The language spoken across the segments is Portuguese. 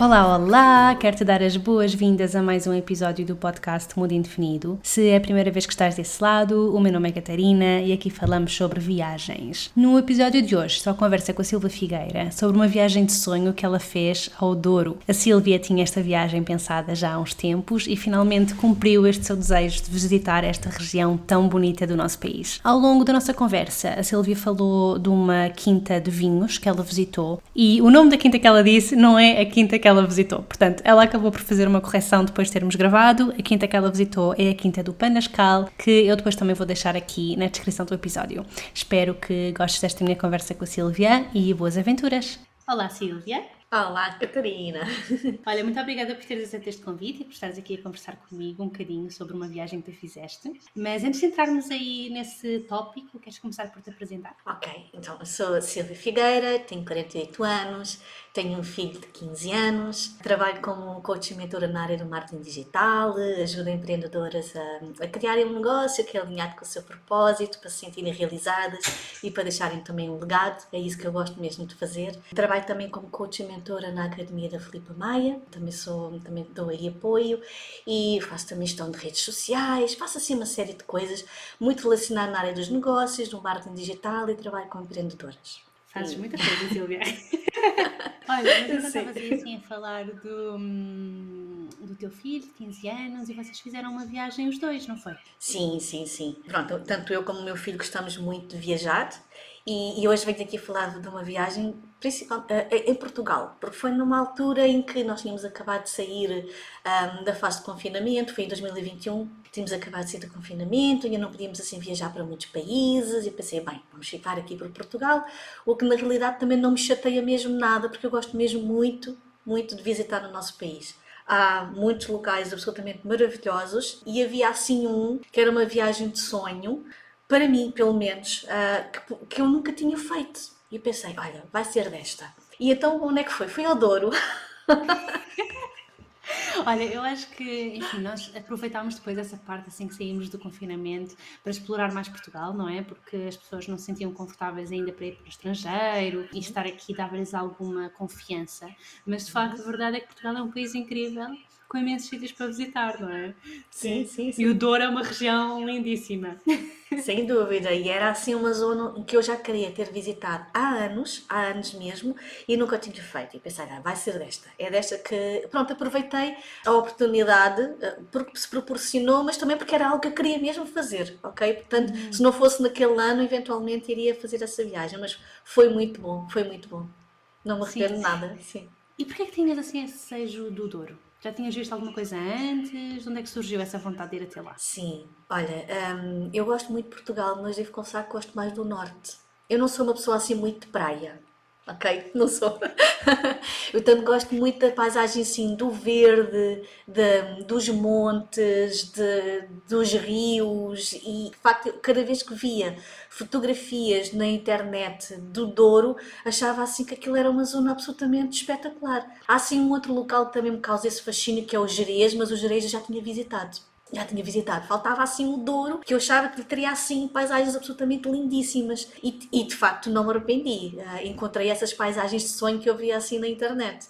Olá, olá! Quero-te dar as boas-vindas a mais um episódio do podcast Mundo Indefinido. Se é a primeira vez que estás desse lado, o meu nome é Catarina e aqui falamos sobre viagens. No episódio de hoje, só conversa com a Silvia Figueira sobre uma viagem de sonho que ela fez ao Douro. A Silvia tinha esta viagem pensada já há uns tempos e finalmente cumpriu este seu desejo de visitar esta região tão bonita do nosso país. Ao longo da nossa conversa, a Silvia falou de uma quinta de vinhos que ela visitou e o nome da quinta que ela disse não é a quinta que ela visitou. Portanto, ela acabou por fazer uma correção depois de termos gravado. A quinta que ela visitou é a quinta do Panascal, que eu depois também vou deixar aqui na descrição do episódio. Espero que gostes desta minha conversa com a Silvia e boas aventuras. Olá, Silvia. Olá, Catarina! Olha, muito obrigada por teres aceito este convite e por estares aqui a conversar comigo um bocadinho sobre uma viagem que tu fizeste. Mas antes de entrarmos aí nesse tópico, queres começar por te apresentar? Ok, então eu sou a Silvia Figueira, tenho 48 anos, tenho um filho de 15 anos, trabalho como coach e mentora na área do marketing digital, ajudo empreendedoras a, a criarem um negócio que é alinhado com o seu propósito, para se sentirem realizadas e para deixarem também um legado. É isso que eu gosto mesmo de fazer. Trabalho também como coach e mentora na Academia da Filipa Maia, também, sou, também dou aí apoio e faço também gestão de redes sociais, faço assim uma série de coisas muito relacionadas na área dos negócios, do marketing digital e trabalho com empreendedoras. Fazes muita coisa, Silvia. Olha, mas eu estava assim a falar do, hum, do teu filho, de 15 anos, e vocês fizeram uma viagem os dois, não foi? Sim, sim, sim. Pronto, tanto eu como o meu filho gostamos muito de viajar e, e hoje venho aqui falar de uma viagem principal, uh, em Portugal, porque foi numa altura em que nós tínhamos acabado de sair um, da fase de confinamento, foi em 2021, tínhamos acabado de sair do confinamento, ainda não podíamos assim viajar para muitos países, e pensei, bem, vamos ficar aqui para Portugal, o que na realidade também não me chateia mesmo nada, porque eu gosto mesmo muito, muito de visitar o nosso país. Há muitos locais absolutamente maravilhosos e havia assim um que era uma viagem de sonho para mim, pelo menos, uh, que, que, eu nunca tinha feito. E eu pensei, olha, vai ser desta. E então, onde é que foi? Foi ao Douro. Olha, eu acho que, enfim, nós aproveitámos depois essa parte assim que saímos do confinamento para explorar mais Portugal, não é? Porque as pessoas não se sentiam confortáveis ainda para ir para o estrangeiro e estar aqui dava-lhes alguma confiança. Mas de facto, a verdade é que Portugal é um país incrível com imensos sítios para visitar, não é? Sim, sim, sim. E o Douro é uma região lindíssima. Sem dúvida, e era assim uma zona que eu já queria ter visitado há anos, há anos mesmo, e nunca tinha feito. E pensei, ah, vai ser desta. É desta que, pronto, aproveitei a oportunidade, eh, porque se proporcionou, mas também porque era algo que eu queria mesmo fazer, ok? Portanto, uhum. se não fosse naquele ano, eventualmente iria fazer essa viagem, mas foi muito bom, foi muito bom. Não me arrependo nada, sim. E porquê que tinhas assim esse sejo do Douro? Já tinhas visto alguma coisa antes? De onde é que surgiu essa vontade de ir até lá? Sim, olha, um, eu gosto muito de Portugal, mas devo confessar que gosto mais do Norte. Eu não sou uma pessoa assim muito de praia ok? Não sou. eu tanto gosto muito da paisagem assim, do verde, de, dos montes, de, dos rios e de facto cada vez que via fotografias na internet do Douro achava assim que aquilo era uma zona absolutamente espetacular. Há assim um outro local que também me causa esse fascínio que é o Jerez, mas o Jerez eu já tinha visitado já tinha visitado. Faltava assim o Douro, que eu achava que teria assim paisagens absolutamente lindíssimas. E, e de facto não me arrependi. Uh, encontrei essas paisagens de sonho que eu via assim na internet.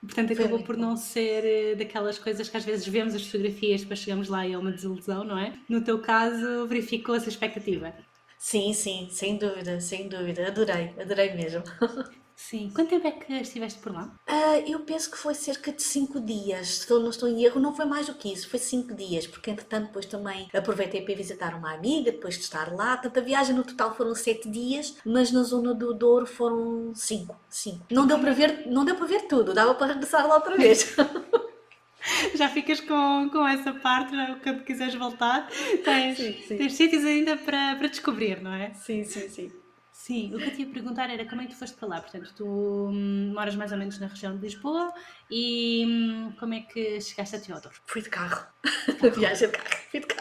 Portanto, acabou por não ser eh, daquelas coisas que às vezes vemos as fotografias, depois chegamos lá e é uma desilusão, não é? No teu caso, verificou essa expectativa? Sim, sim, sem dúvida, sem dúvida. Adorei, adorei mesmo. Sim. Quanto tempo é que estiveste por lá? Uh, eu penso que foi cerca de 5 dias. Se não estou em erro, não foi mais do que isso. Foi 5 dias, porque entretanto depois também aproveitei para visitar uma amiga, depois de estar lá. Portanto, a viagem no total foram 7 dias, mas na zona do Douro foram 5. 5. Não deu para ver, não deu para ver tudo, dava para regressar lá outra vez. já ficas com, com essa parte, quando quiseres voltar, tens, sim, sim. tens sítios ainda para, para descobrir, não é? Sim, sim, sim. Sim, o que eu te ia perguntar era como é que tu foste para lá? Portanto, tu hum, moras mais ou menos na região de Lisboa e hum, como é que chegaste a Teodoro? Fui de carro. Viagem de carro. Fui de carro.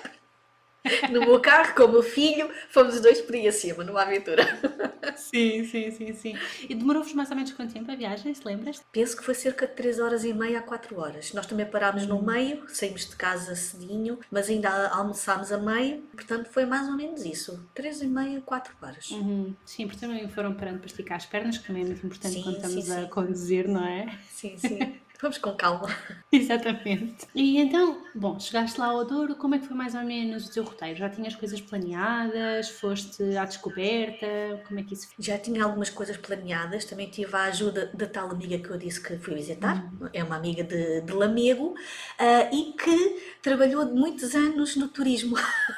no meu carro com o meu filho, fomos os dois por aí acima, numa aventura. Sim, sim, sim, sim. E demorou-vos mais ou menos quanto tempo a viagem, se lembras? Penso que foi cerca de 3 horas e meia a 4 horas. Nós também parámos no meio, saímos de casa cedinho, mas ainda almoçámos a meio, portanto foi mais ou menos isso. 3 e meia, 4 horas. Uhum. Sim, porque também foram parando para esticar as pernas, que também é muito importante Sim, quando estamos sim, a sim. conduzir, não é? Sim, sim. Vamos com calma. Exatamente. E então, bom, chegaste lá ao Douro, como é que foi mais ou menos o teu roteiro? Já tinhas coisas planeadas? Foste à descoberta? Como é que isso foi? Já tinha algumas coisas planeadas, também tive a ajuda da tal amiga que eu disse que fui visitar, é uma amiga de, de Lamego, ah, e que trabalhou muitos anos no turismo.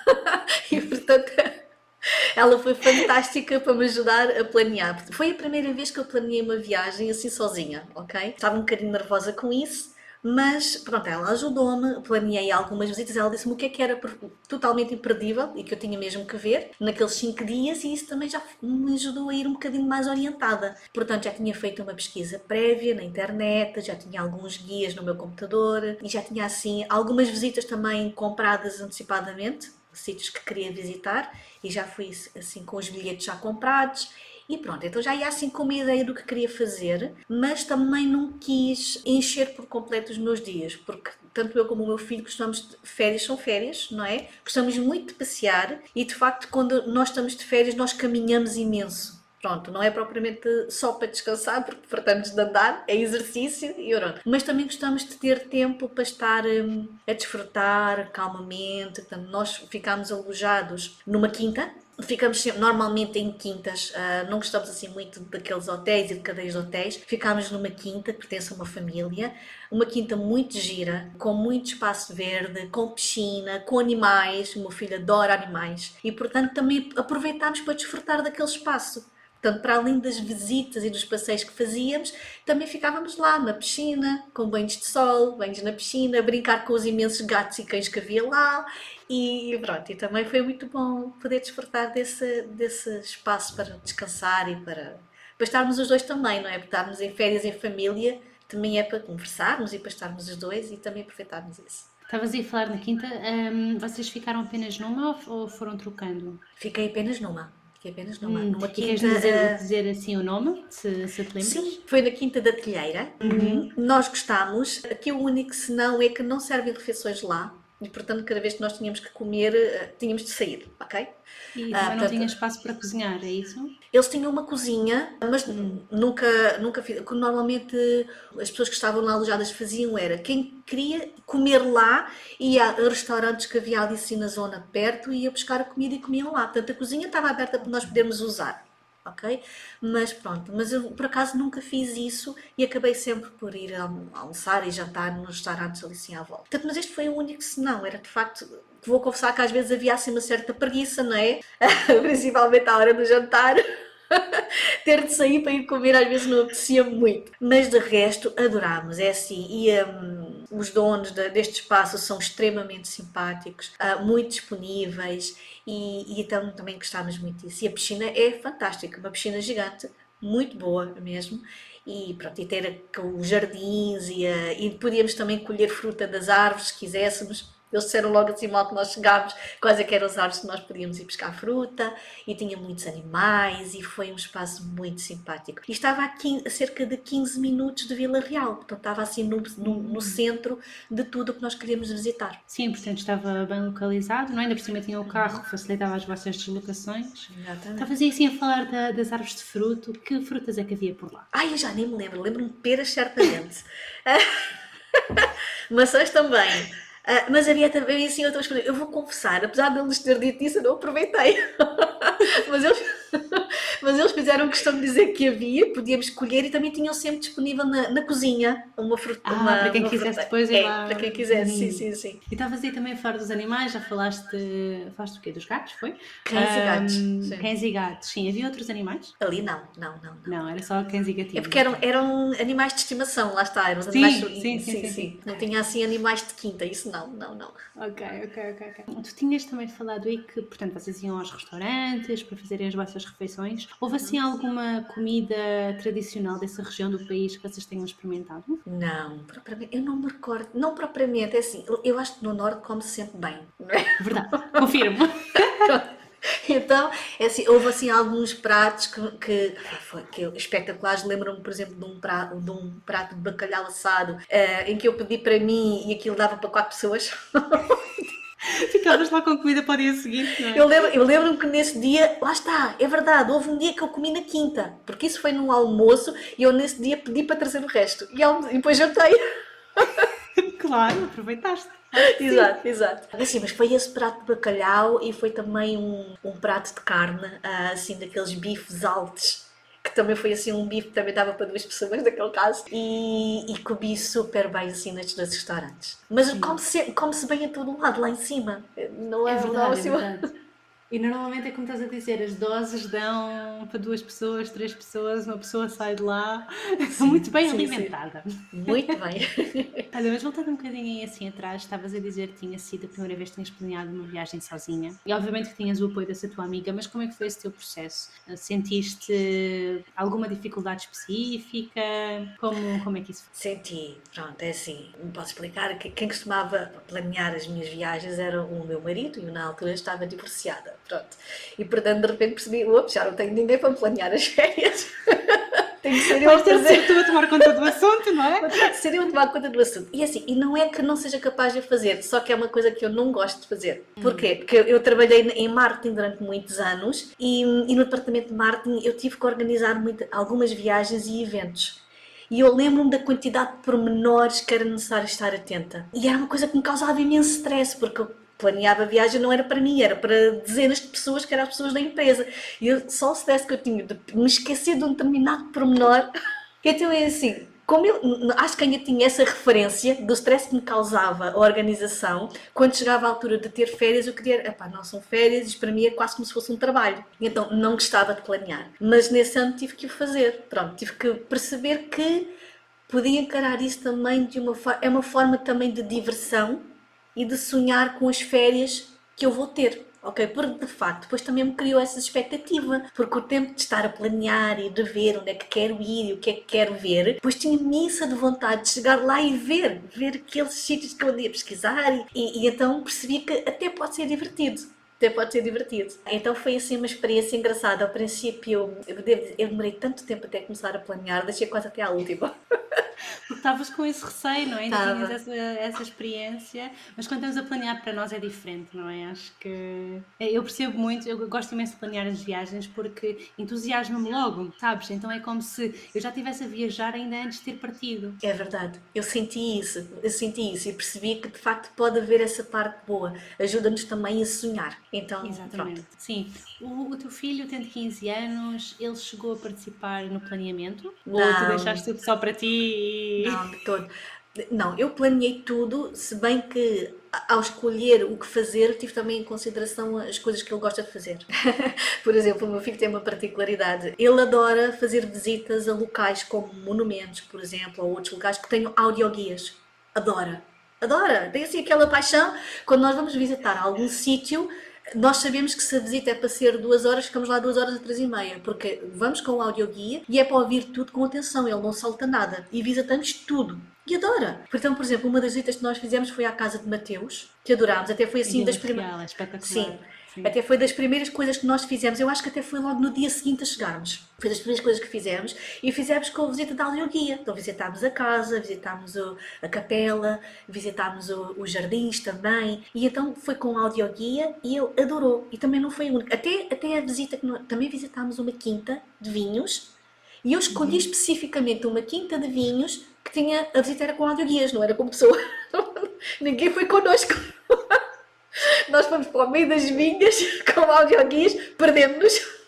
e portanto. Ela foi fantástica para me ajudar a planear. Foi a primeira vez que eu planeei uma viagem assim sozinha, ok? Estava um bocadinho nervosa com isso, mas pronto, ela ajudou-me, planeei algumas visitas, ela disse-me o que é que era totalmente imperdível e que eu tinha mesmo que ver naqueles cinco dias e isso também já me ajudou a ir um bocadinho mais orientada. Portanto, já tinha feito uma pesquisa prévia na internet, já tinha alguns guias no meu computador e já tinha assim algumas visitas também compradas antecipadamente, sítios que queria visitar e já fui assim com os bilhetes já comprados e pronto, então já ia assim com uma ideia do que queria fazer, mas também não quis encher por completo os meus dias, porque tanto eu como o meu filho gostamos de férias, são férias, não é? Gostamos muito de passear e de facto quando nós estamos de férias nós caminhamos imenso. Pronto, não é propriamente só para descansar, porque tratamos de andar, é exercício e pronto. Mas também gostamos de ter tempo para estar hum, a desfrutar calmamente. Portanto, nós ficámos alojados numa quinta, Ficamos normalmente em quintas, ah, não gostamos assim muito daqueles hotéis e de cadeias de hotéis. Ficámos numa quinta que pertence a uma família, uma quinta muito gira, com muito espaço verde, com piscina, com animais. O meu filho adora animais e, portanto, também aproveitámos para desfrutar daquele espaço. Portanto, para além das visitas e dos passeios que fazíamos, também ficávamos lá na piscina, com banhos de sol, banhos na piscina, a brincar com os imensos gatos e cães que havia lá. E pronto, e também foi muito bom poder desfrutar desse, desse espaço para descansar e para, para estarmos os dois também, não é? Para estarmos em férias em família, também é para conversarmos e para estarmos os dois e também aproveitarmos isso. Estavas a falar na quinta, hum, vocês ficaram apenas numa ou foram trocando? Fiquei apenas numa. Fiquei apenas numa. Hum, numa e queres quinta. dizer, eh, dizer assim o nome, se, se te lembras? Sim, foi na Quinta da Telheira. Nós gostámos. Aqui o único senão é que não servem refeições lá. E, portanto, cada vez que nós tínhamos que comer, eh, tínhamos de sair, ok? E Ah, também não portanto- tinha espaço para cozinhar, é isso? Eles tinham uma cozinha, mas nunca, nunca fiz. Normalmente as pessoas que estavam lá alojadas faziam era quem queria comer lá ia a restaurantes que havia ali assim na zona perto e ia buscar a comida e comiam lá. Portanto, a cozinha estava aberta para nós podermos usar. Ok? Mas pronto, mas eu por acaso nunca fiz isso e acabei sempre por ir almo- almoçar e jantar nos restaurantes ali assim à volta. Portanto, mas este foi o único senão, era de facto que vou confessar que às vezes havia assim uma certa preguiça, não é? Principalmente à hora do jantar. ter de sair para ir comer às vezes não apetecia muito. Mas de resto adorámos, é assim. E hum, os donos de- deste espaço são extremamente simpáticos, ah, muito disponíveis e, e então também gostámos muito disso. E a piscina é fantástica, uma piscina gigante, muito boa mesmo. E pronto, e ter os jardins e, ah, e podíamos também colher fruta das árvores se quiséssemos. Eles disseram logo assim mal que nós chegámos, quais é que eram as árvores que nós podíamos ir buscar fruta e tinha muitos animais e foi um espaço muito simpático. E estava a, 15 a cerca de 15 minutos de Vila Real, portanto estava assim no, no, no centro de tudo o que nós queríamos visitar. Sim, portanto estava bem localizado, não é? Ainda por cima tinha o carro que facilitava as vossas deslocações. Exatamente. Estavas aí assim a falar da- das árvores de fruto, que frutas é que havia por lá? Ai, eu já nem me lembro, lembro-me de peras certamente. Maçãs também. Ah, mas havia também assim outras coisas. Eu vou confessar, apesar de eles ter dito isso, eu não aproveitei. mas, eles, mas eles fizeram questão de dizer que havia, podíamos escolher e também tinham sempre disponível na, na cozinha uma fruta. Ah, uma, para quem quisesse fruta. depois ir é, lá. Para quem quisesse, sim, sim, sim. E estavas aí também a falar dos animais, já falaste, falaste do quê? Dos gatos, foi? Cães e gatos. Sim. Cães e gatos, sim. Havia outros animais? Ali não, não, não. não. Não, era só cães e gatinhos. É porque eram, eram animais de estimação, lá está, eram Sim, animais sim, sim, sim, Não tinha assim animais de quinta, isso não, não, não. Ok, ok, ok, ok. Tu tinhas também falado aí que, portanto, vocês iam aos restaurantes para fazerem as vossas refeições. Houve assim alguma comida tradicional dessa região do país que vocês tenham experimentado? Não, propriamente, eu não me recordo, não propriamente, é assim, eu acho que no norte come-se sempre bem, não é? Verdade, confirmo. Então, é assim, houve assim alguns pratos que, que, que espetaculares. Lembro-me, por exemplo, de um prato de, um prato de bacalhau assado uh, em que eu pedi para mim e aquilo dava para quatro pessoas. Ficavas lá com comida para o dia seguinte, não é? Eu lembro-me eu lembro que nesse dia, lá está, é verdade, houve um dia que eu comi na quinta, porque isso foi num almoço e eu nesse dia pedi para trazer o resto. E, e depois jantei. Claro, aproveitaste. exato, exato. Assim, mas foi esse prato de bacalhau e foi também um, um prato de carne, ah, assim, daqueles bifes altos que também foi assim um bife também dava para duas pessoas naquele caso. E, e comi super bem assim nestes dois restaurantes. Mas come-se come -se bem a todo lado lá em cima. Não é, é verdade, não, é verdade. E normalmente é como estás a dizer, as doses dão para duas pessoas, três pessoas, uma pessoa sai de lá sim, muito bem sim, alimentada. Sim. Muito bem. Olha, mas voltando um bocadinho assim atrás, estavas a dizer que tinha sido a primeira vez que tinhas planeado uma viagem sozinha. E obviamente que tinhas o apoio dessa tua amiga, mas como é que foi esse teu processo? Sentiste alguma dificuldade específica? Como, como é que isso foi? Senti, pronto, é assim, não posso explicar. Quem costumava planear as minhas viagens era o meu marido e eu na altura estava divorciada. Pronto. E portanto, de repente percebi, ops, já não tenho ninguém para planear as férias. Tem que ser eu a fazer. tu a tomar conta do assunto, não é? Tem que ser eu a tomar conta do assunto. E assim, e não é que não seja capaz de fazer, só que é uma coisa que eu não gosto de fazer. Hum. Porquê? Porque eu, eu, trabalhei em marketing durante muitos anos e, e no departamento de marketing eu tive que organizar muito, algumas viagens e eventos. E eu lembro-me da quantidade de pormenores que era necessário estar atenta. E era uma coisa que me causava imenso stress, porque eu planeava a viagem não era para mim, era para dezenas de pessoas que eram as pessoas da empresa. E eu, só o stress que eu tinha de me esquecer de um determinado pormenor. Então é assim, como eu acho que ainda tinha essa referência do stress que me causava a organização, quando chegava a altura de ter férias, eu queria, epá, não são férias, isto para mim é quase como se fosse um trabalho. Então não gostava de planear. Mas nesse ano tive que o fazer. Pronto, tive que perceber que podia encarar isso também de uma forma, é uma forma também de diversão e de sonhar com as férias que eu vou ter. Ok, porque de facto depois também me criou essa expectativa, porque o tempo de estar a planear e de ver onde é que quero ir e o que é que quero ver, depois tinha imensa de vontade de chegar lá e ver, ver aqueles sítios que eu andei a pesquisar e, e, e então percebi que até pode ser divertido até pode ser divertido. Então foi assim uma experiência engraçada. Ao princípio, eu, eu demorei tanto tempo até começar a planear, deixei quase até à última. Porque estavas com esse receio, não é? Ainda tinhas essa, essa experiência, mas quando estamos a planear para nós é diferente, não é? Acho que é, eu percebo muito, eu gosto imenso de planear as viagens porque entusiasma-me logo, sabes? Então é como se eu já estivesse a viajar ainda antes de ter partido. É verdade, eu senti isso, eu senti isso e percebi que de facto pode haver essa parte boa, ajuda-nos também a sonhar. Então, Exatamente. Pronto. Sim, o, o, teu filho tem 15 anos, ele chegou a participar no planeamento? Não. Ou tu deixaste tudo só para ti? Não, de todo. Não, eu planeei tudo, se bem que ao escolher o que fazer, tive também em consideração as coisas que ele gosta de fazer. Por exemplo, o meu filho tem uma particularidade. Ele adora fazer visitas a locais como monumentos, por exemplo, ou outros locais que tenham audioguias. Adora. Adora. Tem assim aquela paixão. Quando nós vamos visitar algum sítio, nós sabemos que se a visita é para ser duas horas, ficamos lá duas horas a três e meia, porque vamos com o audioguia e é para ouvir tudo com atenção, ele não salta nada e visitamos tudo. E adora. Então, por exemplo, uma das visitas que nós fizemos foi à casa de Mateus, que adorámos, até foi assim das primeiras. Sim. Sim. Até foi das primeiras coisas que nós fizemos. Eu acho que até foi logo no dia seguinte a chegarmos. Foi das primeiras coisas que fizemos e fizemos com a visita da audioguia. Então visitámos a casa, visitámos o, a capela, visitámos o, os jardins também. E então foi com a audioguia e ele adorou. E também não foi o único. Até, até a visita que nós, também visitámos uma quinta de vinhos e eu escolhi uhum. especificamente uma quinta de vinhos que tinha a visita era com audioguias, não era com pessoa. Ninguém foi connosco. Nós fomos para o meio das vinhas com audioguias, perdemos-nos.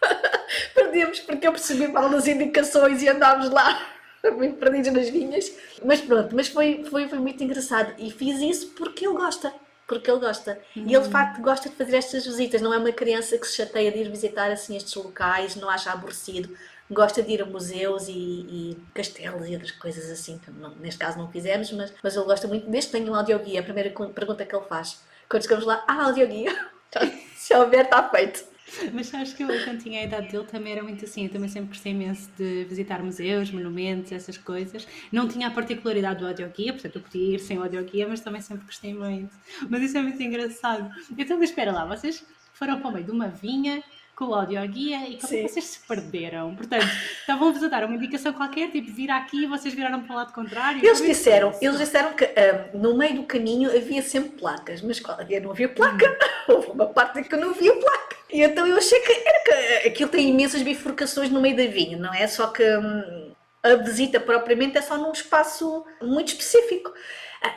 perdemos porque eu percebi mal as indicações e andámos lá muito perdidos nas vinhas. Mas pronto, mas foi, foi, foi muito engraçado. E fiz isso porque ele gosta. Porque ele gosta. Uhum. E ele de uhum. facto gosta de fazer estas visitas. Não é uma criança que se chateia de ir visitar assim estes locais, não acha aborrecido. Gosta de ir a museus e, e castelos e outras coisas assim, não, neste caso não fizemos, mas, mas ele gosta muito. Desde que tenho um audioguia, a primeira pergunta que ele faz quando chegamos lá, ah, audioguia. Se houver, está feito. Mas sabes que eu, quando tinha a idade dele, também era muito assim. Eu também sempre gostei imenso de visitar museus, monumentos, essas coisas. Não tinha a particularidade do audioguia, portanto eu podia ir sem o audioguia, mas também sempre gostei muito. Mas isso é muito engraçado. Então, mas espera lá, vocês foram para o meio de uma vinha com o audioguia e como é vocês se perderam? Portanto, estavam-vos a dar uma indicação qualquer, tipo, vir aqui e vocês viraram para o lado contrário? Eles disseram, eles disseram que um, no meio do caminho havia sempre placas, mas qual, não havia placa, hum. houve uma parte que não via placa. E então eu achei que, era que aquilo tem imensas bifurcações no meio da vinha, não é? Só que hum, a visita propriamente é só num espaço muito específico.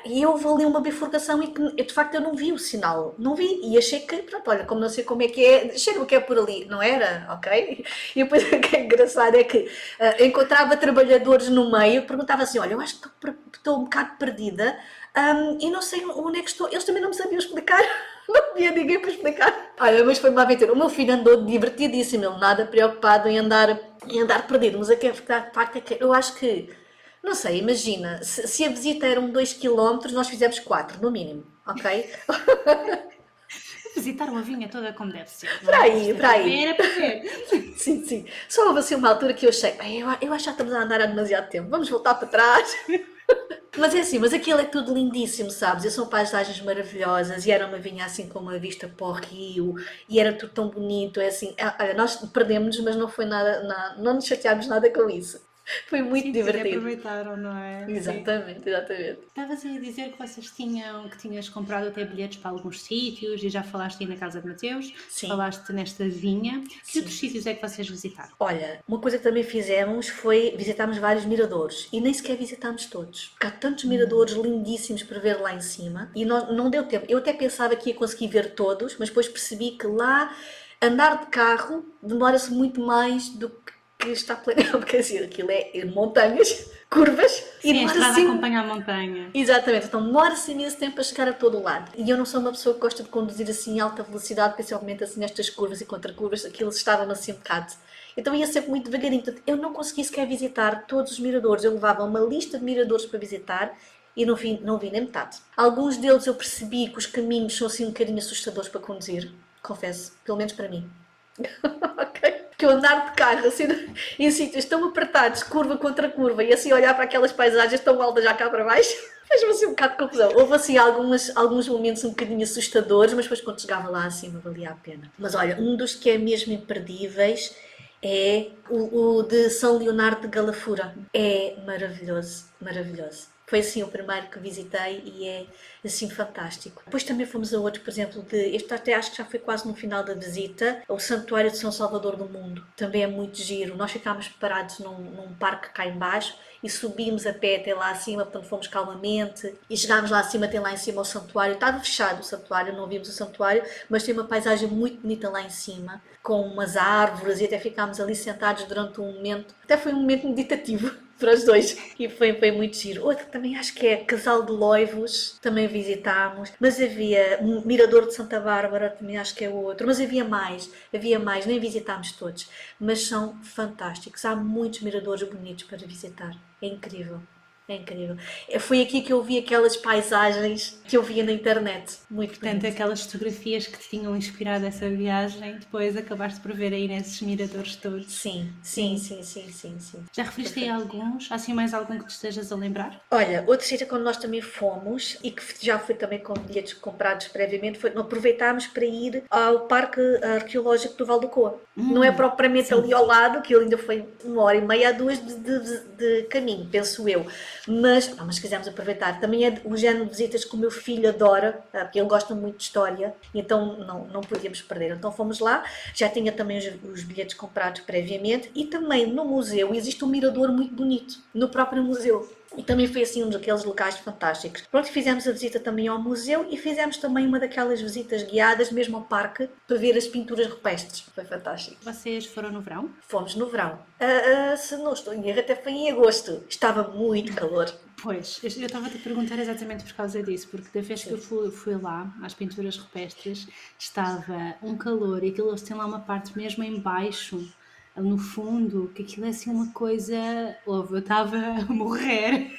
E eu ali uma bifurcação e que de facto eu não vi o sinal, não vi e achei que, pronto, olha, como não sei como é que é, cheiro que é por ali, não era? Ok? E depois o que é engraçado é que uh, encontrava trabalhadores no meio, perguntava assim: olha, eu acho que estou, um bocado perdida um, e não sei onde é que estou. Eles também não me sabiam explicar. Não havia ninguém para explicar. Olha, mas foi uma aventura. O meu filho andou divertidíssimo, ele nada preocupado em andar, em andar perdido. Mas a facto é que eu acho que não sei, imagina, se, se a visita eram 2 km, nós fizemos 4, no mínimo, ok? Visitaram a vinha toda como deve ser. Para aí, para aí. Era para ver. sim, sim. Só houve assim uma altura que eu achei, eu, eu acho que já estamos a andar há demasiado tempo, vamos voltar para trás. Mas é assim, mas aquilo é tudo lindíssimo, sabes? E são paisagens maravilhosas e era uma vinha assim com uma vista para o rio e era tudo tão bonito. É assim, é, olha, nós perdemos, mas não foi nada, não, não nos chateámos nada com isso. Foi muito Sim, divertido. aproveitaram, não é? Exatamente, Sim. exatamente. Estavas a dizer que vocês tinham, que tinhas comprado até bilhetes para alguns sítios e já falaste aí na Casa de Mateus, Sim. falaste nesta vinha. Que outros sítios é que vocês visitaram? Olha, uma coisa que também fizemos foi visitarmos vários miradores e nem sequer visitámos todos. Porque há tantos miradores hum. lindíssimos para ver lá em cima e não, não deu tempo. Eu até pensava que ia conseguir ver todos, mas depois percebi que lá andar de carro demora-se muito mais do que que está planeado, porque assim, aquilo é montanhas, curvas Sim, e demora assim... acompanha a montanha. Exatamente, então demora-se imenso tempo a chegar a todo o lado. E eu não sou uma pessoa que gosta de conduzir assim em alta velocidade, principalmente assim nestas curvas e contra curvas, aquilo estava assim um bocado. Então ia sempre muito devagarinho. Portanto, eu não consegui sequer visitar todos os miradores. Eu levava uma lista de miradores para visitar e não vi, não vi nem metade. Alguns deles eu percebi que os caminhos são assim um bocadinho assustadores para conduzir, confesso, pelo menos para mim. ok? Que eu andar de carro assim, em sítios tão apertados, curva contra curva, e assim olhar para aquelas paisagens tão altas já cá para baixo, fez-me assim um bocado de confusão. Houve assim algumas, alguns momentos um bocadinho assustadores, mas depois quando chegava lá acima valia a pena. Mas olha, um dos que é mesmo imperdíveis é o, o de São Leonardo de Galafura. É maravilhoso, maravilhoso. Foi assim o primeiro que visitei e é assim fantástico. Depois também fomos a outro, por exemplo, de este até acho que já foi quase no final da visita, o Santuário de São Salvador do Mundo. Também é muito giro. Nós ficámos parados num, num parque cá embaixo e subimos a pé até lá acima, portanto fomos calmamente e chegámos lá acima, até lá em cima o santuário. Estava fechado o santuário, não vimos o santuário, mas tem uma paisagem muito bonita lá em cima, com umas árvores e até ficámos ali sentados durante um momento. Até foi um momento meditativo para os dois. E foi, foi muito giro. Outro também acho que é Casal de Loivos, também visitámos. Mas havia Mirador de Santa Bárbara, também acho que é outro. Mas havia mais, havia mais, nem visitámos todos. Mas são fantásticos. Há muitos miradores bonitos para visitar. É incrível. É incrível. É, foi aqui que eu vi aquelas paisagens que eu via na internet. Muito Portanto, bonito. aquelas fotografias que te tinham inspirado essa viagem, depois acabaste por ver aí nesses miradores todos. Sim, sim, sim, sim, sim. sim. Já referiste aí alguns? Há assim mais algum que te estejas a lembrar? Olha, outro sítio quando nós também fomos e que já foi também com bilhetes comprados previamente, foi aproveitámos para ir ao Parque Arqueológico do Val do Coa. Hum, Não é propriamente sim. ali ao lado, que ele ainda foi uma hora e meia a duas de, de, de caminho, penso eu mas, mas quisemos aproveitar. Também é o género de visitas que o meu filho adora, ah, porque ele gosta muito de história, então não, não podíamos perder. Então fomos lá, já tinha também os, os bilhetes comprados previamente e também no museu existe um mirador muito bonito, no próprio museu. E também foi assim um daqueles locais fantásticos. Pronto, fizemos a visita também ao museu e fizemos também uma daquelas visitas guiadas mesmo ao parque para ver as pinturas rupestres. Foi fantástico. Vocês foram no verão? Fomos no verão. Uh, uh, se não estou em erro, até foi em agosto. Estava muito calor. Pois, eu estava a te perguntar exatamente por causa disso, porque da vez Sim. que eu fui, fui, lá, às pinturas rupestres, estava um calor e aquilo eles têm lá uma parte mesmo em baixo no fundo, que aquilo é assim uma coisa. Ouve, eu estava a morrer.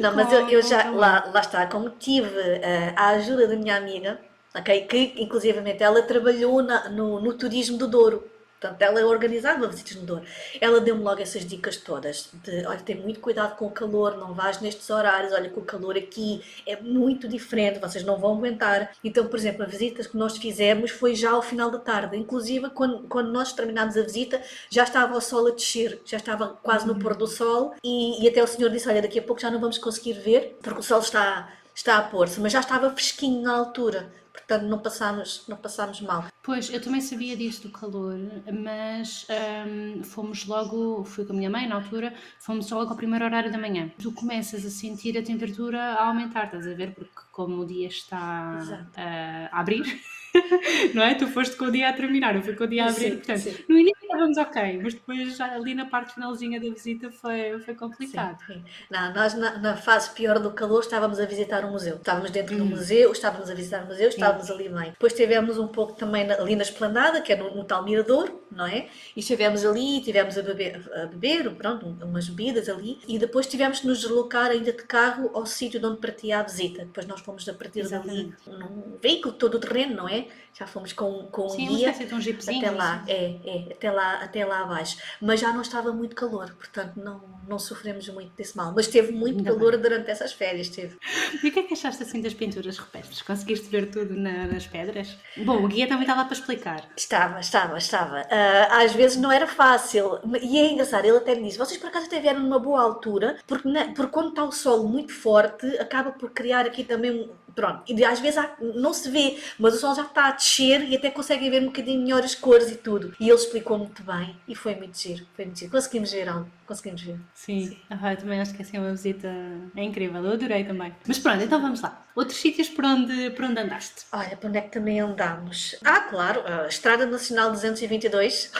Não, mas eu, eu já, lá, lá está, como tive uh, a ajuda da minha amiga, ok? Que, inclusivamente, ela trabalhou na, no, no turismo do Douro. Portanto, ela organizava visitas no Douro. Ela deu-me logo essas dicas todas. De, olha, tem muito cuidado com o calor, não vais nestes horários, olha que o calor aqui é muito diferente, vocês não vão aguentar. Então, por exemplo, a visita que nós fizemos foi já ao final da tarde. Inclusive, quando, quando nós terminámos a visita, já estava o sol a descer, já estava quase no pôr do sol e, e até o senhor disse, olha, daqui a pouco já não vamos conseguir ver, porque o sol está, está a pôr-se, mas já estava fresquinho na altura portanto não passámos, não passámos mal. Pois, eu também sabia disso do calor, mas hum, fomos logo, fui com a minha mãe na altura, fomos logo ao primeiro horário da manhã. Tu começas a sentir a temperatura a aumentar, estás a ver? Porque como o dia está uh, a abrir, não é? Tu foste com o dia a terminar, eu fui com o dia a abrir, sim, portanto, sim. no início estávamos ok, mas depois já ali na parte finalzinha da visita foi, foi complicado. Sim, não, nós na, na, fase pior do calor estávamos a visitar um museu. Estávamos dentro hum. do museu, estávamos a visitar o museu, estávamos ali bem. Depois tivemos um pouco também na, ali na esplanada, que é no, no tal mirador, não é? E estivemos ali, tivemos a beber, a beber pronto, umas bebidas ali, e depois tivemos de nos deslocar ainda de carro ao sítio de onde partia a visita. Depois nós fomos a partir Exatamente. dali num veículo todo terreno, não é? Já fomos com, com Sim, um guia um até lá, assim. é, é, até lá, até lá abaixo. Mas já não estava muito calor, portanto não, não sofremos muito desse mal. Mas teve muito Ainda calor bem. durante essas férias, teve. E o que é que achaste assim das pinturas rupestres? Conseguiste ver tudo na, nas pedras? Bom, o guia também estava para explicar. Estava, estava, estava. Uh, às vezes não era fácil. E é engraçado, ele até me disse, vocês por acaso até vieram numa boa altura, porque, na, porque quando está o sol muito forte, acaba por criar aqui também um Pronto, e às vezes há, não se vê, mas o sol já está a descer e até conseguem ver um bocadinho melhor as cores e tudo. E ele explicou muito bem e foi muito giro, foi muito giro. Conseguimos ver algo, conseguimos ver. Sim, Sim. Ah, também acho que assim é uma visita é incrível, eu adorei também. Mas pronto, então vamos lá. Outros sítios por onde, por onde andaste? Olha, por onde é que também andámos? Ah, claro, a Estrada Nacional 222.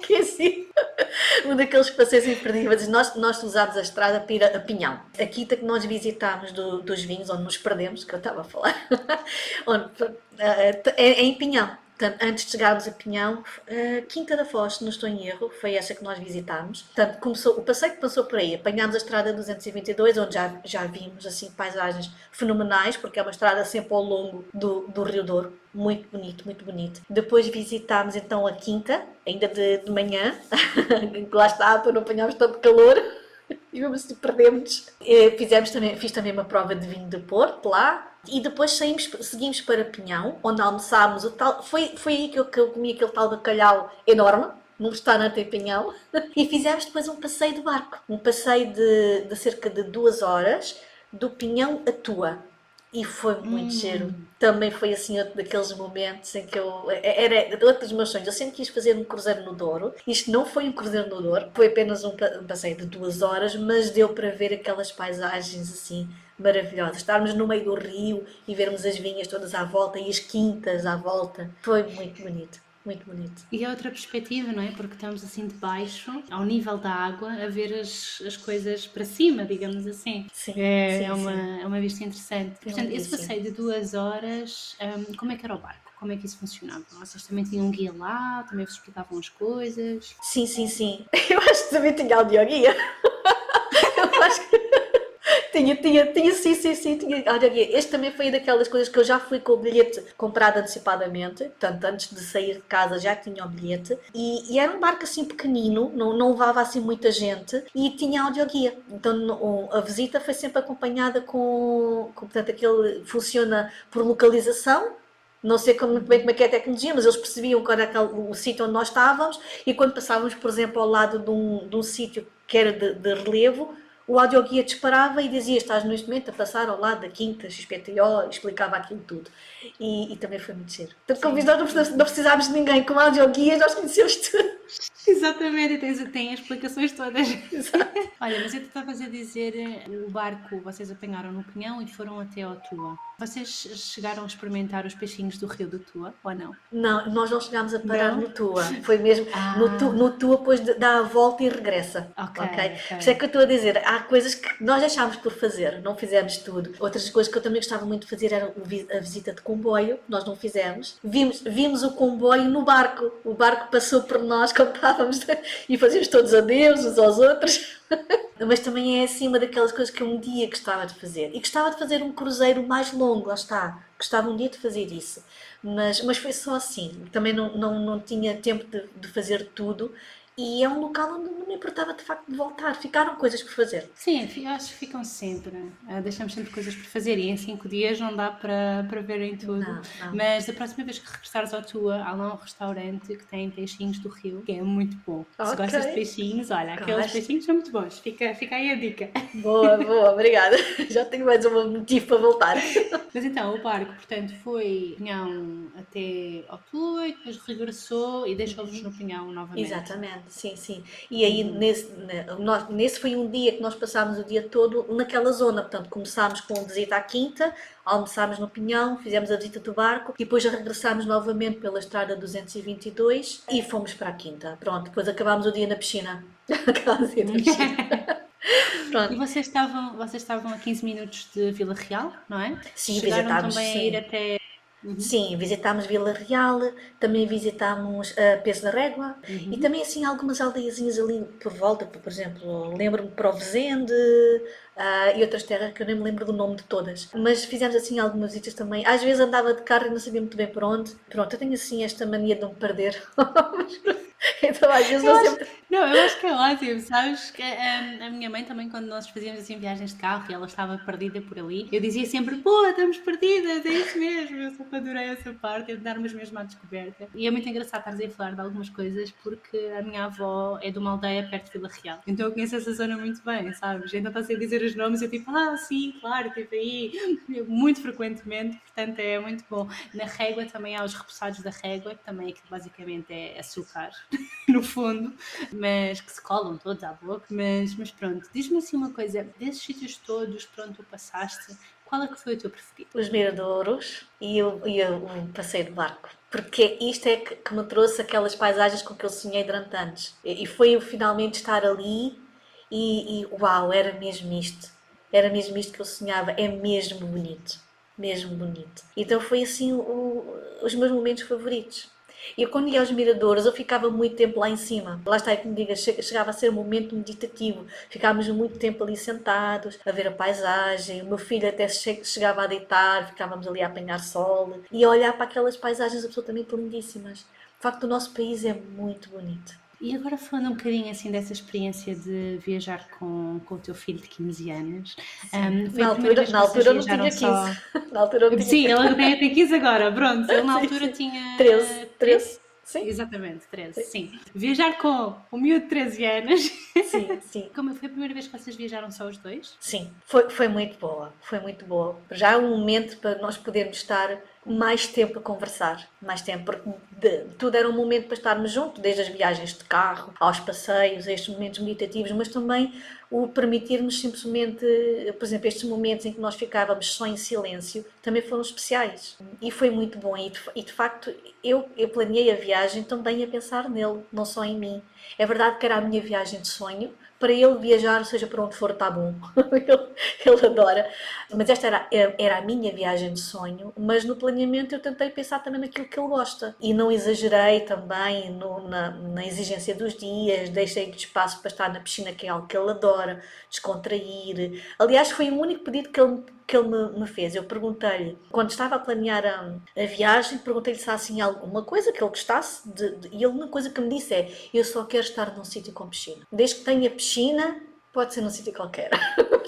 Que assim, um daqueles passeios imperdíveis. Nós, nós usámos a estrada para ir a, Pinhão. A quinta que nós visitámos do, dos vinhos, onde nos perdemos, que eu estava a falar, onde, é, é em Pinhão. Antes de chegarmos a Pinhão, Quinta da Foz, se não estou em erro, foi essa que nós visitámos. Portanto, começou, o passeio passou por aí, apanhámos a estrada 222, onde já, já vimos assim, paisagens fenomenais, porque é uma estrada sempre ao longo do, do Rio Douro. Muito bonito, muito bonito. Depois visitámos então a Quinta, ainda de, de manhã, lá está, para não apanharmos tanto calor e vamos se perdemos. Fizemos também, fiz também uma prova de vinho de Porto lá, e depois saímos, seguimos para Pinhão, onde almoçámos o tal. Foi, foi aí que eu, que eu comi aquele tal bacalhau enorme, num restaurante em Pinhão. E fizemos depois um passeio de barco. Um passeio de, de cerca de duas horas, do Pinhão a Tua. E foi muito hum. giro. Também foi assim outro daqueles momentos em que eu. Era outro dos meus sonhos. Eu sempre quis fazer um cruzeiro no Douro. Isto não foi um cruzeiro no Douro, foi apenas um passeio de duas horas, mas deu para ver aquelas paisagens assim maravilhosas. Estarmos no meio do rio e vermos as vinhas todas à volta e as quintas à volta. Foi muito bonito. Muito bonito. E é outra perspectiva, não é? Porque estamos assim de baixo, ao nível da água, a ver as, as coisas para cima, digamos assim. Sim. É, sim, é, uma, sim. é uma vista interessante. Portanto, esse passeio de duas horas, um, como é que era o barco? Como é que isso funcionava? Vocês também tinham um guia lá? Também vos explicavam as coisas? Sim, sim, sim. Eu acho que também tinha audioguia. Que tinha, tinha, tinha, sim, sim, sim, tinha. Olha, este também foi daquelas coisas que eu já fui com o bilhete comprado antecipadamente, portanto, antes de sair de casa já tinha o bilhete, e, e era um barco assim pequenino, não, não levava assim muita gente, e tinha audioguia. Então, a visita foi sempre acompanhada com, com portanto, aquele funciona por localização, não sei como, muito bem como é que é a tecnologia, mas eles percebiam qual era o sítio onde nós estávamos e quando passávamos, por exemplo, ao lado de um, de um sítio que era de, de relevo, o audioguia disparava e dizia estás neste momento a passar ao lado da quinta XPTO, explicava aquilo tudo. E, e também foi muito giro. Portanto, como nós não, não precisávamos de ninguém com audioguia, nós conhecemos tudo. Exatamente, tem, tem as explicações todas. Olha, mas eu estavas a dizer, eh, o barco vocês apanharam no Pinhão e foram até ao Tua. Vocês chegaram a experimentar os peixinhos do rio do Tua, ou não? Não, nós não chegámos a parar não? no Tua. Foi mesmo ah. no, tu, no Tua, depois dá a volta e regressa. Ok. okay? okay. Por isso é que eu estou a dizer, há coisas que nós deixámos por fazer, não fizemos tudo. Outras coisas que eu também gostava muito de fazer era a visita de comboio, nós não fizemos. Vimos, vimos o comboio no barco. O barco passou por nós quando estávamos e fazíamos todos adeus uns aos outros. Mas também é assim uma daquelas coisas que eu um dia gostava de fazer. E gostava de fazer um cruzeiro mais longo, lá está. gostava um dia de fazer isso. Mas, mas foi só assim. Também não, não, não tinha tempo de, de fazer tudo e é um local onde não me importava de facto de voltar. Ficaram coisas por fazer. Sim, acho que ficam sempre. Uh, deixamos sempre coisas por fazer e em cinco dias não dá para, para verem tudo. Não, não. Mas da próxima vez que regressares à tua, há lá um restaurante que tem peixinhos do rio, que é muito bom. Okay. Se gostas de peixinhos, olha, aqueles Gosto. peixinhos são muito bons. Fica, fica aí a dica. Boa, boa, obrigada. Já tenho mais um motivo para voltar. Mas então, o barco, portanto, foi pinhão até ao Tua e depois regressou e deixou-vos no pinhão novamente. Exatamente sim, sim. E aí nesse, nós, nesse foi um dia que nós passámos o dia todo naquela zona, portanto começámos com a visita à quinta, almoçámos no Pinhão, fizemos a visita do barco e depois regressámos novamente pela estrada 222 e fomos para a quinta. Pronto, depois acabámos o dia na piscina. Pronto. E vocês estavam, vocês estavam a 15 minutos de Vila Real, não é? Sim, Chegaram também sim. a ir até Uhum. Sim, visitámos Vila Real, também visitámos uh, Peso da Régua uhum. e também assim algumas aldeiazinhas ali por volta, por exemplo, lembro-me de Provenzende uh, e outras terras que eu nem me lembro do nome de todas. Mas fizemos assim algumas visitas também. Às vezes andava de carro e não sabia muito bem por onde. Pronto, eu tenho assim esta mania de não me perder. então às vezes eu, sempre... Não, eu acho que é ótimo, sabes? Que, um, a minha mãe também, quando nós fazíamos assim viagens de carro e ela estava perdida por ali, eu dizia sempre, pô, estamos perdidas, é isso mesmo. Eu sempre adorei essa parte, de darmos mesmo à descoberta. E é muito engraçado estar a falar de algumas coisas porque a minha avó é de uma aldeia perto de Vila Real. Então eu conheço essa zona muito bem, sabes? Então está a dizer os nomes eu tipo, ah, sim, claro, estive aí muito frequentemente, portanto é muito bom. Na régua também há os repousados da régua, que também aquilo basicamente é açúcar, no fundo mas que se colam todos à boca. Mas, mas pronto, diz-me assim uma coisa: desses sítios todos tu passaste, qual é que foi o teu preferido? Os miradouros e o, e passeio de barco. Porque isto é que, que, me trouxe aquelas paisagens com que eu sonhei durante anos. E, e foi eu finalmente estar ali e, e uau, era mesmo isto. Era mesmo isto que eu sonhava. É mesmo bonito. Mesmo bonito. Então foi assim o, os meus momentos favoritos. Eu, quando ia aos miradores, eu ficava muito tempo lá em cima. Lá está, como diga, chegava a ser um momento meditativo. Ficávamos muito tempo ali sentados, a ver a paisagem. O meu filho até chegava a deitar, ficávamos ali a apanhar sol e a olhar para aquelas paisagens absolutamente lindíssimas. De facto, o nosso país é muito bonito. E agora falando um bocadinho assim dessa experiência de viajar com, com o teu filho de 15 anos. Um, foi na, altura, na altura não tinha 15. Só... na altura não tinha Sim, 15. ele tem, tem 15 agora, pronto. Ele na altura sim, sim. tinha 13. 13? Sim. Exatamente, 13, sim. sim. Viajar com o miúdo de 13 anos. Sim, sim. Como foi a primeira vez que vocês viajaram só os dois? Sim, foi, foi muito boa, foi muito boa. Já é um momento para nós podermos estar mais tempo a conversar, mais tempo, porque de, tudo era um momento para estarmos juntos, desde as viagens de carro, aos passeios, estes momentos meditativos, mas também o permitirmos simplesmente, por exemplo, estes momentos em que nós ficávamos só em silêncio, também foram especiais. E foi muito bom. E de, e de facto, eu, eu planeei a viagem também a pensar nele, não só em mim. É verdade que era a minha viagem de sonho, para ele viajar, seja para onde for, está bom. ele, ele, adora. Mas esta era, era a minha viagem de sonho, mas no planeamento eu tentei pensar também naquilo que ele gosta. E não exagerei também no, na, na, exigência dos dias, deixei de espaço para estar na piscina, que é algo que ele adora, descontrair. Aliás, foi o único pedido que ele que ele me, me fez. Eu perguntei-lhe, quando estava a planear a, a viagem, perguntei-lhe se há assim alguma coisa que ele gostasse de, de, e uma coisa que me disse é: Eu só quero estar num sítio com piscina. Desde que tenha piscina, pode ser num sítio qualquer.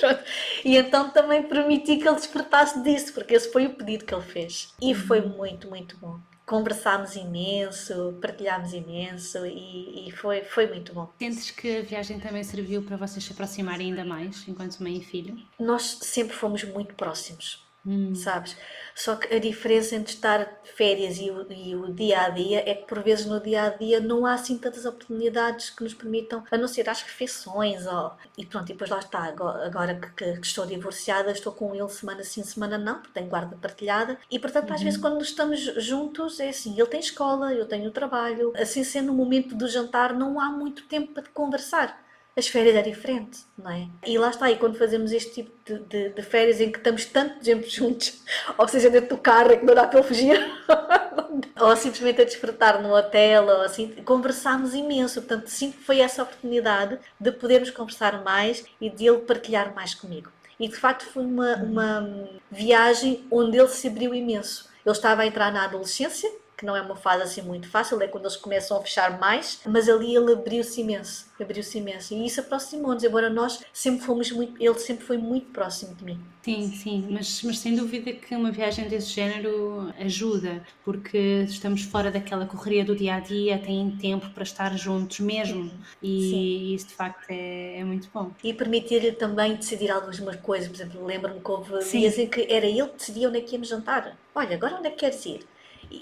e então também permiti que ele despertasse disso, porque esse foi o pedido que ele fez. E foi muito, muito bom conversámos imenso, partilhámos imenso e, e, foi, foi muito bom. Sentes que a viagem também serviu para vocês se aproximarem ainda mais, enquanto mãe e filho? Nós sempre fomos muito próximos hum. sabes? Só que a diferença entre estar de férias e o, e o, dia a dia é que por vezes no dia a dia não há assim tantas oportunidades que nos permitam, a não ser às refeições. Ó. E pronto, e depois lá está, agora que, que, estou divorciada, estou com ele semana sim, semana não, porque tenho guarda partilhada. E portanto, às uhum. vezes quando estamos juntos, é assim: ele tem escola, eu tenho trabalho. Assim sendo o momento do jantar, não há muito tempo para conversar as férias é diferente, não é? E lá está, e quando fazemos este tipo de, de, de férias em que estamos tanto tempo juntos, ou seja, dentro do carro, é que não dá para fugir, ou simplesmente a despertar no hotel, ou assim, conversámos imenso. Portanto, sim, foi essa oportunidade de podermos conversar mais e de ele partilhar mais comigo. E de facto foi uma, uma viagem onde ele se abriu imenso. Ele estava a entrar na adolescência, que não é uma fase assim muito fácil, é quando eles começam a fechar mais, mas ali ele abriu-se imenso, abriu-se imenso. E isso aproximou-nos, embora nós sempre fomos muito, ele sempre foi muito próximo de mim. Sim, sim, mas, mas sem dúvida que uma viagem desse género ajuda, porque estamos fora daquela correria do dia a dia, têm tempo para estar juntos mesmo, e sim. isso de facto é, é muito bom. E permitir-lhe também decidir algumas coisas, por exemplo, lembro-me que houve sim. dias em que era ele que decidia onde é que íamos jantar. Olha, agora onde é que queres ir?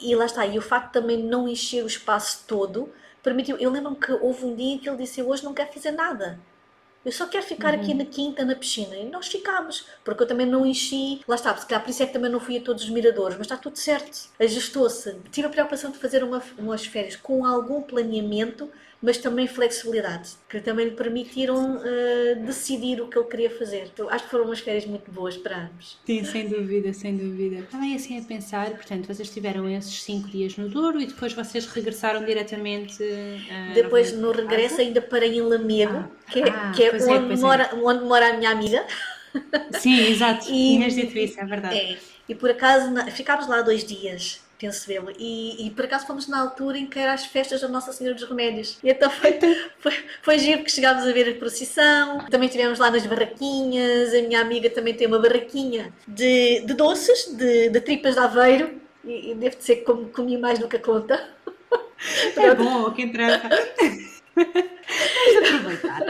E, lá está, e o facto de também não encher o espaço todo permitiu. Eu lembro-me que houve um dia em que ele disse: Eu hoje não quero fazer nada. Eu só quero ficar uhum. aqui na quinta, na piscina. E nós ficámos, porque eu também não enchi. Lá está, se calhar por isso é que também não fui a todos os miradores, mas está tudo certo. Ajustou-se. Tive a preocupação de fazer uma, umas férias com algum planeamento mas também flexibilidade, que também lhe permitiram uh, decidir o que ele queria fazer. Então, acho que foram umas férias muito boas para ambos. Sim, sem dúvida, sem dúvida. Estava assim a pensar, portanto, vocês tiveram esses cinco dias no Douro e depois vocês regressaram diretamente. Uh, depois, no regresso, ainda parei em Lamego, ah, que é, ah, que é, é onde, é, mora, é. onde mora a minha amiga. Sim, exato. E, Tinhas dito isso, é verdade. É, e por acaso ficámos lá dois dias penso eu. E, e por acaso fomos na altura em que eram as festas da Nossa Senhora dos Remédios. E então foi, foi, foi giro que chegámos a ver a procissão. Também estivemos lá nas barraquinhas. A minha amiga também tem uma barraquinha de, de doces, de, de tripas de aveiro. E, e devo dizer que comi, comi mais do que a conta. É bom, que interessa. Vamos aproveitar.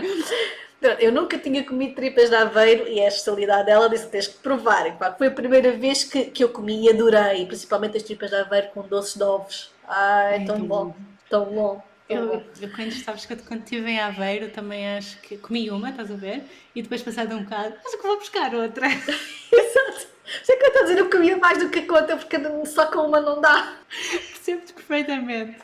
Eu nunca tinha comido tripas de aveiro e é a especialidade dela disse tens que provar. E, foi a primeira vez que, que eu comi e adorei, principalmente as tripas de aveiro com doces de ovos. Ai, é tão bom, tão bom. Eu, eu, quando, sabes que quando estive em Aveiro também acho que comi uma, estás a ver? E depois passado um bocado, acho que vou buscar outra. Exato. Sei que eu estou a dizer, eu comia mais do que a conta, porque só com uma não dá. Percebo-te perfeitamente.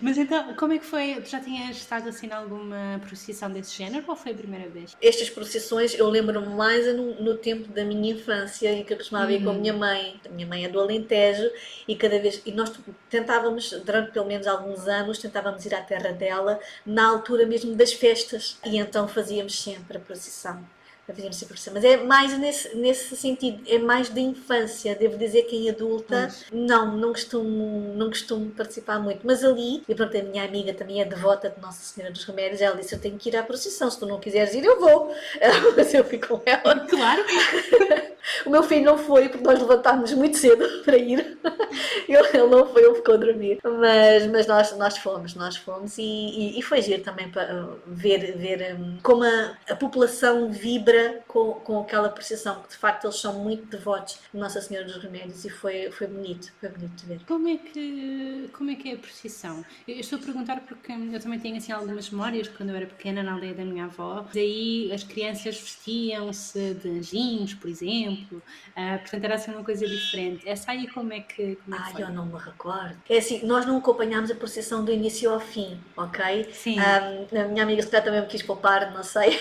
Mas então, como é que foi? Tu já tinhas estado assim em alguma procissão desse género ou foi a primeira vez? Estas procissões eu lembro-me mais no, no, tempo da minha infância, em que eu costumava ir com a minha uhum. mãe. A minha mãe é do Alentejo e cada vez. E nós tentávamos, durante pelo menos alguns anos, tentávamos ir à terra dela na altura mesmo das festas. E então fazíamos sempre a procissão a sempre Mas é mais nesse, nesse sentido, é mais da infância. Devo dizer que em adulta, mas... não, não costumo, não costumo participar muito. Mas ali, e pronto, a minha amiga também é devota de Nossa Senhora dos Remédios, ela disse: Eu tenho que ir à procissão, se tu não quiseres ir, eu vou. Mas eu fui com ela. Claro. o meu filho não foi, porque nós levantámos muito cedo para ir. ele, não foi, ele ficou a dormir. Mas, mas nós, nós fomos, nós fomos e, e, e foi giro também para ver, ver um, como a, a população vibra com, com aquela percepção, que de facto eles são muito devotos de Nossa Senhora dos Remédios e foi, foi bonito, foi bonito de ver. Como é que, como é, que é a procissão? Eu estou a perguntar porque eu também tenho assim algumas memórias quando eu era pequena na aldeia da minha avó, daí as crianças vestiam-se de anjinhos, por exemplo, uh, portanto era assim uma coisa diferente. Essa aí como é que, como é que Ai, eu não me recordo. É assim, nós não acompanhámos a procissão do início ao fim, ok? Sim. Um, a minha amiga se também me quis poupar, não sei.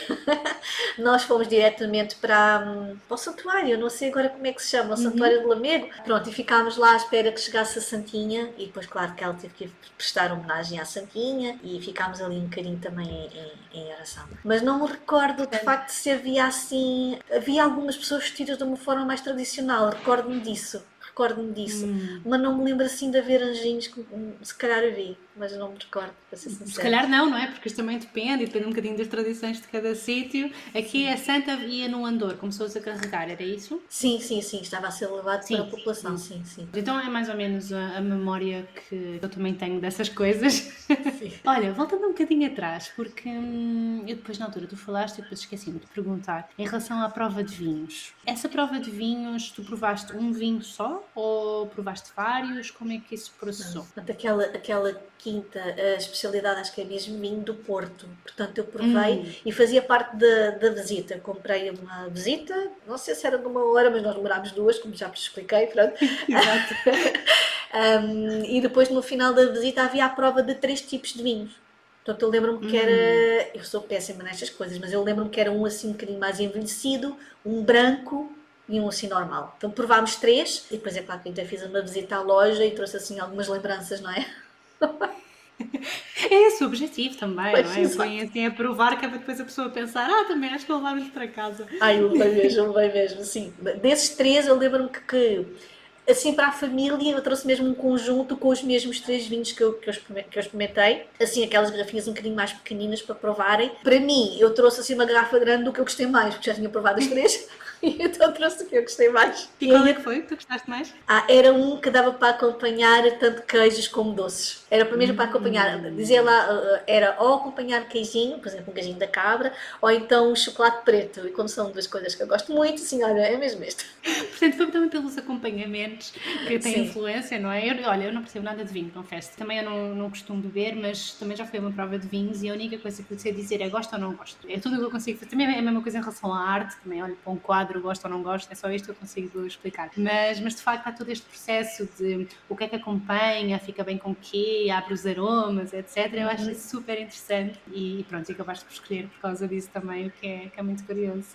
nós fomos diretamente para, hum, para o santuário, não sei agora como é que se chama, o uhum. santuário de Lamego. Pronto, e ficámos lá à espera que chegasse a Santinha e depois, claro, que ela teve que prestar homenagem à Santinha e ficámos ali um bocadinho também em, em oração. Mas não me recordo de facto se havia assim. Havia algumas pessoas vestidas de uma forma mais tradicional, recordo-me disso recordo-me disso. Hum. Mas não me lembro assim de haver anjinhos que hum, se calhar vi, mas não me recordo, para ser sincero. Se calhar não, não é? Porque isto também depende, depende um bocadinho das tradições de cada sítio. Aqui a Santa ia no andor, começou-se a carregar, era isso? Sim, sim, sim, estava a ser levado sim. para a população, sim, sim. Então é mais ou menos a, a memória que eu também tenho dessas coisas. Olha, voltando um bocadinho atrás, porque hum, eu depois na altura tu falaste e depois esqueci-me de perguntar em relação à prova de vinhos. Essa prova de vinhos, tu provaste um vinho só ou provaste vários? Como é que isso processou? Portanto, aquela, aquela quinta a especialidade, acho que é mesmo vinho do Porto. Portanto, eu provei hum. e fazia parte da, da visita. Comprei uma visita, não sei se era de uma hora, mas nós demorámos duas, como já vos expliquei. Pronto. Exato. um, e depois, no final da visita, havia a prova de três tipos de vinhos. Portanto, eu lembro-me que era. Hum. Eu sou péssima nestas coisas, mas eu lembro-me que era um assim um bocadinho mais envelhecido, um branco e um assim normal. Então provámos três e depois é claro que ainda fiz uma visita à loja e trouxe assim algumas lembranças, não é? É esse o objetivo também, Pois, não é? exato. Assim a provar que é para depois a pessoa pensar, ah, também acho que vou levar-nos para casa. Ai, eu bem mesmo, bem mesmo, sim. Desses três, eu lembro-me que, que, assim, para a família, eu trouxe mesmo um conjunto com os mesmos três vinhos que eu, que eu, que eu experimentei. Assim, aquelas garrafinhas um bocadinho mais pequeninas para provarem. Para mim, eu trouxe, assim, uma garrafa grande do que eu gostei mais, porque já tinha provado as três. E então trouxe o que eu gostei mais. E qual é que foi que tu gostaste mais? Ah, era um que dava para acompanhar tanto queijos como doces. Era para mesmo para acompanhar. Dizia lá, ah, era ou acompanhar queijinho, por exemplo, um queijinho da cabra, ou então chocolate preto. E como são duas coisas que eu gosto muito, assim, olha, é mesmo este. Portanto, foi também pelos acompanhamentos que têm Sim. influência, não é? Eu, olha, eu não percebo nada de vinho, confesso. Também eu não, não costumo beber, mas também já foi uma prova de vinhos e a única coisa que eu sei dizer é gosto ou não gosto. É tudo o que eu consigo fazer. Também é a mesma coisa em relação à arte, também olho para um quadro, gosto ou não gosto, é só isto que eu consigo explicar. Mas, mas de facto há todo este processo de o que é que acompanha, fica bem com o quê, abre os aromas, etc. Eu acho isso super interessante e pronto, e acabaste por escolher por causa disso também, o que é, que é muito curioso.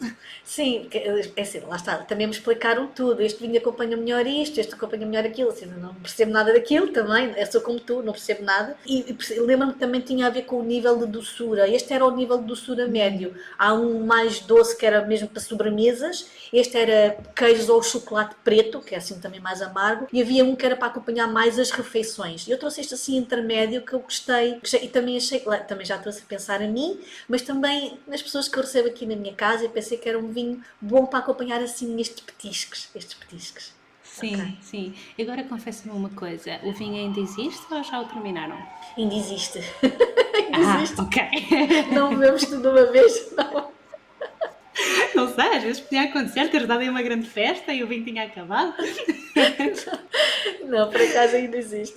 Sim, é assim, lá está. Também me explicaram tudo. Este vinho acompanha melhor isto, este acompanha melhor aquilo. Assim, não percebo nada daquilo também. Eu sou como tu, não percebo nada. E, e lembro-me que também tinha a ver com o nível de doçura. Este era o nível de doçura médio. Há um mais doce que era mesmo para sobremesas. Este era queijos ou chocolate preto, que é assim também mais amargo. E havia um que era para acompanhar mais as refeições. E eu trouxe este assim intermédio que eu gostei. Gostei- E também achei, também já trouxe a pensar a mim, mas também nas pessoas que eu recebo aqui na minha casa. Eu pensei que era um vinho bom para acompanhar assim estes petiscos. Estes petiscos. Sim, Ok. sim. Agora confessa-me uma coisa: o vinho ainda existe ou já o terminaram? Ainda existe. Ainda existe. ok. Não bebemos tudo de uma vez, não. Não sei, às vezes podia acontecer, ter dado aí uma grande festa e o vinho tinha acabado. Não, por acaso ainda existe.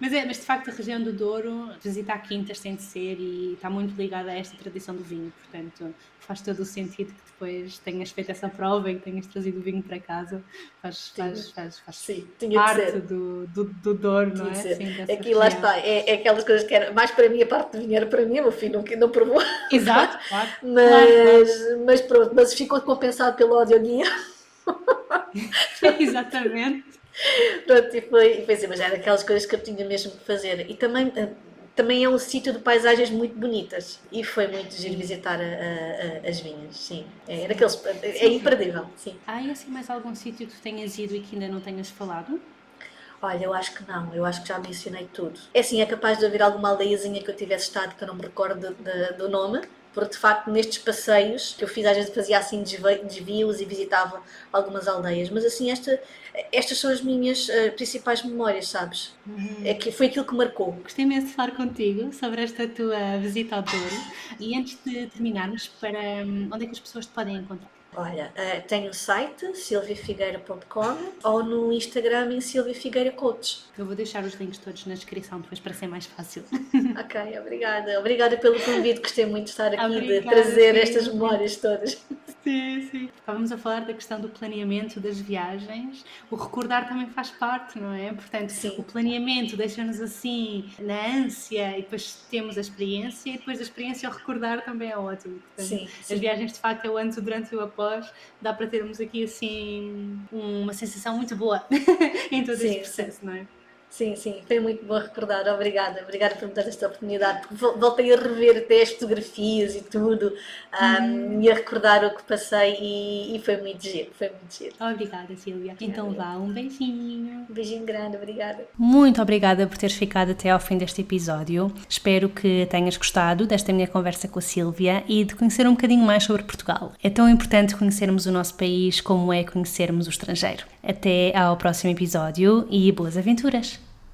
Mas é, mas de facto a região do Douro, visitar quintas tem de ser e está muito ligada a esta tradição do vinho, portanto faz todo o sentido que depois tenhas feito essa prova e que tenhas trazido o vinho para casa, faz, faz, faz, faz Sim, parte do, do, do Douro, não Tinha é? que ser. Sim, Aqui lá região. está, é, é aquelas coisas que era mais para mim, a parte do vinho era para mim, o meu filho não, não provou, Exato, claro. mas, Claro, claro. mas pronto, mas ficou compensado pelo audioguia. Exatamente. Pronto, e foi, foi assim, mas era aquelas coisas que eu tinha mesmo que fazer. E também, eh, também é um sítio de paisagens muito bonitas. E foi muito giro visitar a- a- as vinhas, sim. É, era aqueles, é imperdível, sim. Há assim mais algum sítio que tu tenhas ido e que ainda não tenhas falado? Olha, eu acho que não, eu acho que já mencionei tudo. É assim, é capaz de haver alguma aldeiazinha que eu tivesse estado que eu não me recordo de- de- do nome, porque de facto nestes passeios que eu fiz, às vezes fazia assim desvi- desvios e visitava algumas aldeias, mas assim, esta, estas são as minhas eh, principais memórias, sabes? É que foi aquilo que marcou. Gostei imenso de falar contigo sobre esta tua visita ao Douro. E antes de terminarmos, para hum, onde é que as pessoas te podem encontrar? Olha, eh, tenho o site silviafigueira.com ou no Instagram em Silvia Figueira Coach. Eu vou deixar os links todos na descrição depois para ser mais fácil. Ok, obrigada. Obrigada pelo convite, gostei muito de estar aqui, de Obrigada, trazer sim. estas memórias todas. Sim, sim. Estávamos a falar da questão do planeamento das viagens. O recordar também faz parte, não é? Portanto, Sim. o planeamento deixa-nos assim na ânsia e depois temos a experiência e depois da experiência o recordar também é ótimo. Portanto, Sim, sim. As viagens de facto é o antes, o durante e o após. Dá para termos aqui assim uma sensação muito boa em todo Sim, este processo, não é? Sim, sim, foi muito bom recordar. Obrigada, obrigada por me dar esta oportunidade. Voltei a rever até as fotografias e tudo, um, e a recordar o que passei, e, e foi muito giro, foi muito giro. Obrigada, Silvia. Então vá, um beijinho. Um beijinho grande, obrigada. Muito obrigada por teres ficado até ao fim deste episódio. Espero que tenhas gostado desta minha conversa com a Sílvia e de conhecer um bocadinho mais sobre Portugal. É tão importante conhecermos o nosso país como é conhecermos o estrangeiro. Até ao próximo episódio e boas aventuras!